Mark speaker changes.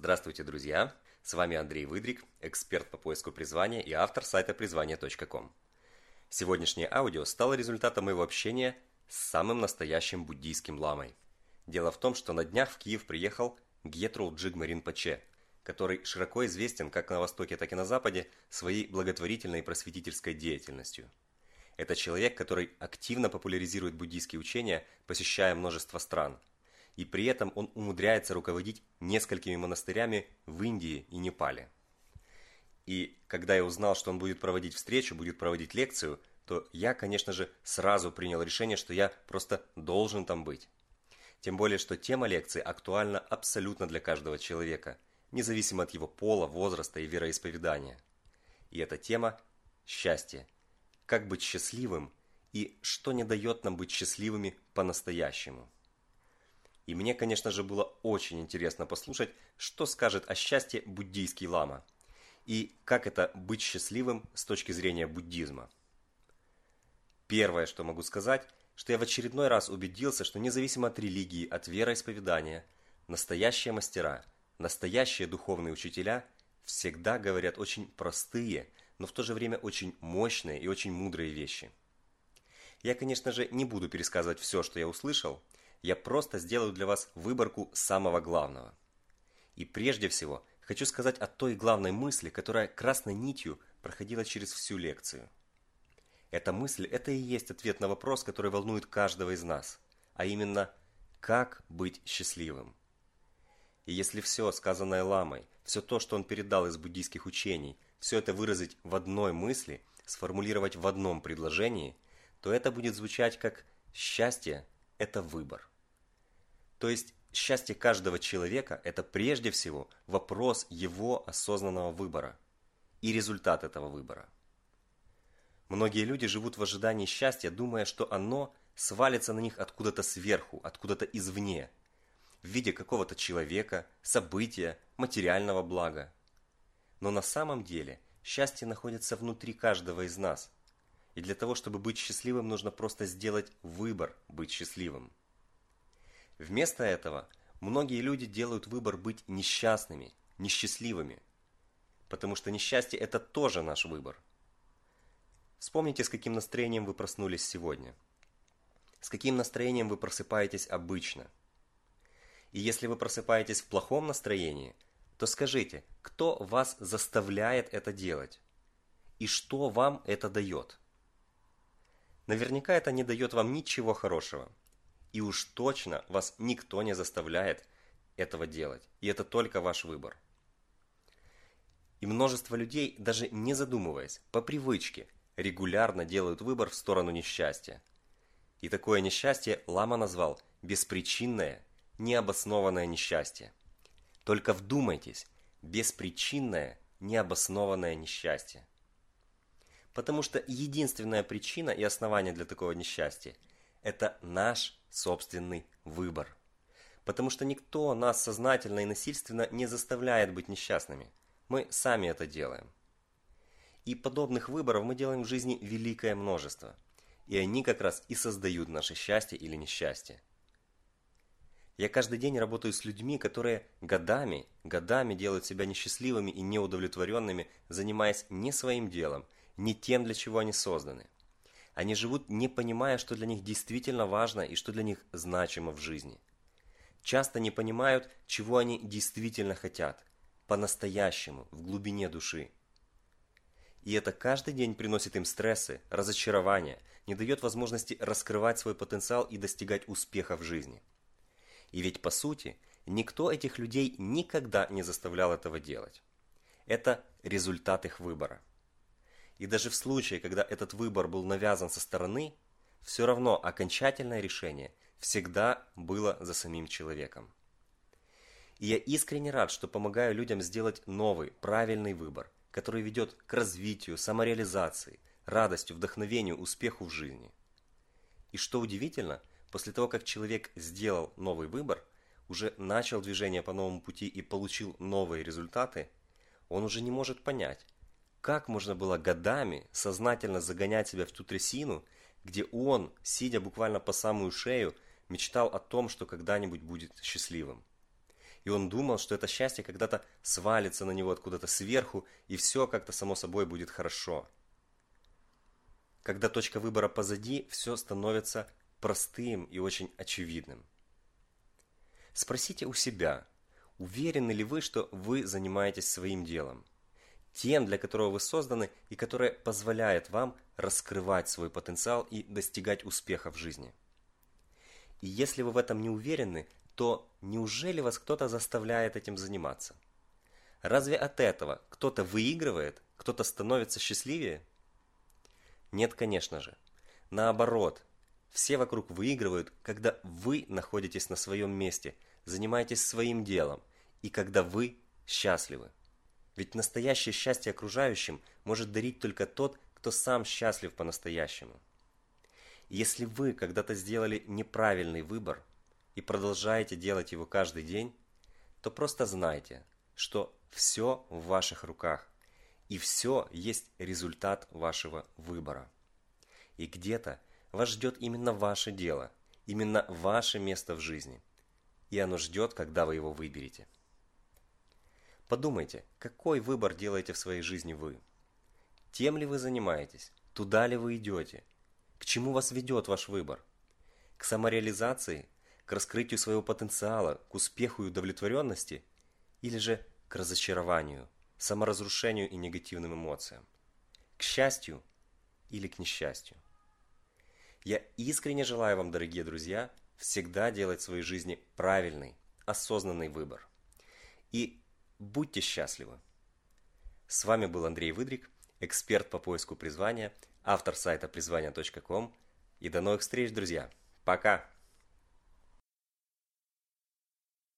Speaker 1: Здравствуйте, друзья! С вами Андрей Выдрик, эксперт по поиску призвания и автор сайта призвание.ком. Сегодняшнее аудио стало результатом моего общения с самым настоящим буддийским ламой. Дело в том, что на днях в Киев приехал Гетрул Джигмарин Паче, который широко известен как на Востоке, так и на Западе своей благотворительной и просветительской деятельностью. Это человек, который активно популяризирует буддийские учения, посещая множество стран – и при этом он умудряется руководить несколькими монастырями в Индии и Непале. И когда я узнал, что он будет проводить встречу, будет проводить лекцию, то я, конечно же, сразу принял решение, что я просто должен там быть. Тем более, что тема лекции актуальна абсолютно для каждого человека, независимо от его пола, возраста и вероисповедания. И эта тема – счастье. Как быть счастливым и что не дает нам быть счастливыми по-настоящему. И мне, конечно же, было очень интересно послушать, что скажет о счастье буддийский лама. И как это быть счастливым с точки зрения буддизма. Первое, что могу сказать, что я в очередной раз убедился, что независимо от религии, от вероисповедания, настоящие мастера, настоящие духовные учителя всегда говорят очень простые, но в то же время очень мощные и очень мудрые вещи. Я, конечно же, не буду пересказывать все, что я услышал, я просто сделаю для вас выборку самого главного. И прежде всего, хочу сказать о той главной мысли, которая красной нитью проходила через всю лекцию. Эта мысль – это и есть ответ на вопрос, который волнует каждого из нас, а именно, как быть счастливым. И если все, сказанное Ламой, все то, что он передал из буддийских учений, все это выразить в одной мысли, сформулировать в одном предложении, то это будет звучать как «счастье – это выбор». То есть счастье каждого человека – это прежде всего вопрос его осознанного выбора и результат этого выбора. Многие люди живут в ожидании счастья, думая, что оно свалится на них откуда-то сверху, откуда-то извне, в виде какого-то человека, события, материального блага. Но на самом деле счастье находится внутри каждого из нас. И для того, чтобы быть счастливым, нужно просто сделать выбор быть счастливым. Вместо этого многие люди делают выбор быть несчастными, несчастливыми. Потому что несчастье – это тоже наш выбор. Вспомните, с каким настроением вы проснулись сегодня. С каким настроением вы просыпаетесь обычно. И если вы просыпаетесь в плохом настроении, то скажите, кто вас заставляет это делать? И что вам это дает? Наверняка это не дает вам ничего хорошего. И уж точно вас никто не заставляет этого делать. И это только ваш выбор. И множество людей, даже не задумываясь, по привычке, регулярно делают выбор в сторону несчастья. И такое несчастье Лама назвал беспричинное, необоснованное несчастье. Только вдумайтесь, беспричинное, необоснованное несчастье. Потому что единственная причина и основание для такого несчастья – это наш собственный выбор. Потому что никто нас сознательно и насильственно не заставляет быть несчастными. Мы сами это делаем. И подобных выборов мы делаем в жизни великое множество. И они как раз и создают наше счастье или несчастье. Я каждый день работаю с людьми, которые годами, годами делают себя несчастливыми и неудовлетворенными, занимаясь не своим делом, не тем, для чего они созданы – они живут, не понимая, что для них действительно важно и что для них значимо в жизни. Часто не понимают, чего они действительно хотят, по-настоящему, в глубине души. И это каждый день приносит им стрессы, разочарования, не дает возможности раскрывать свой потенциал и достигать успеха в жизни. И ведь по сути, никто этих людей никогда не заставлял этого делать. Это результат их выбора. И даже в случае, когда этот выбор был навязан со стороны, все равно окончательное решение всегда было за самим человеком. И я искренне рад, что помогаю людям сделать новый, правильный выбор, который ведет к развитию, самореализации, радостью, вдохновению, успеху в жизни. И что удивительно, после того, как человек сделал новый выбор, уже начал движение по новому пути и получил новые результаты, он уже не может понять, как можно было годами сознательно загонять себя в ту трясину, где он, сидя буквально по самую шею, мечтал о том, что когда-нибудь будет счастливым? и он думал, что это счастье когда-то свалится на него откуда-то сверху, и все как-то само собой будет хорошо. Когда точка выбора позади, все становится простым и очень очевидным. Спросите у себя, уверены ли вы, что вы занимаетесь своим делом? Тем, для которого вы созданы и которое позволяет вам раскрывать свой потенциал и достигать успеха в жизни. И если вы в этом не уверены, то неужели вас кто-то заставляет этим заниматься? Разве от этого кто-то выигрывает, кто-то становится счастливее? Нет, конечно же. Наоборот, все вокруг выигрывают, когда вы находитесь на своем месте, занимаетесь своим делом, и когда вы счастливы. Ведь настоящее счастье окружающим может дарить только тот, кто сам счастлив по-настоящему. Если вы когда-то сделали неправильный выбор и продолжаете делать его каждый день, то просто знайте, что все в ваших руках, и все есть результат вашего выбора. И где-то вас ждет именно ваше дело, именно ваше место в жизни. И оно ждет, когда вы его выберете. Подумайте, какой выбор делаете в своей жизни вы? Тем ли вы занимаетесь? Туда ли вы идете? К чему вас ведет ваш выбор? К самореализации? К раскрытию своего потенциала? К успеху и удовлетворенности? Или же к разочарованию, саморазрушению и негативным эмоциям? К счастью или к несчастью? Я искренне желаю вам, дорогие друзья, всегда делать в своей жизни правильный, осознанный выбор. И будьте счастливы. С вами был Андрей Выдрик, эксперт по поиску призвания – автор сайта призвания.ком. И до новых встреч, друзья. Пока!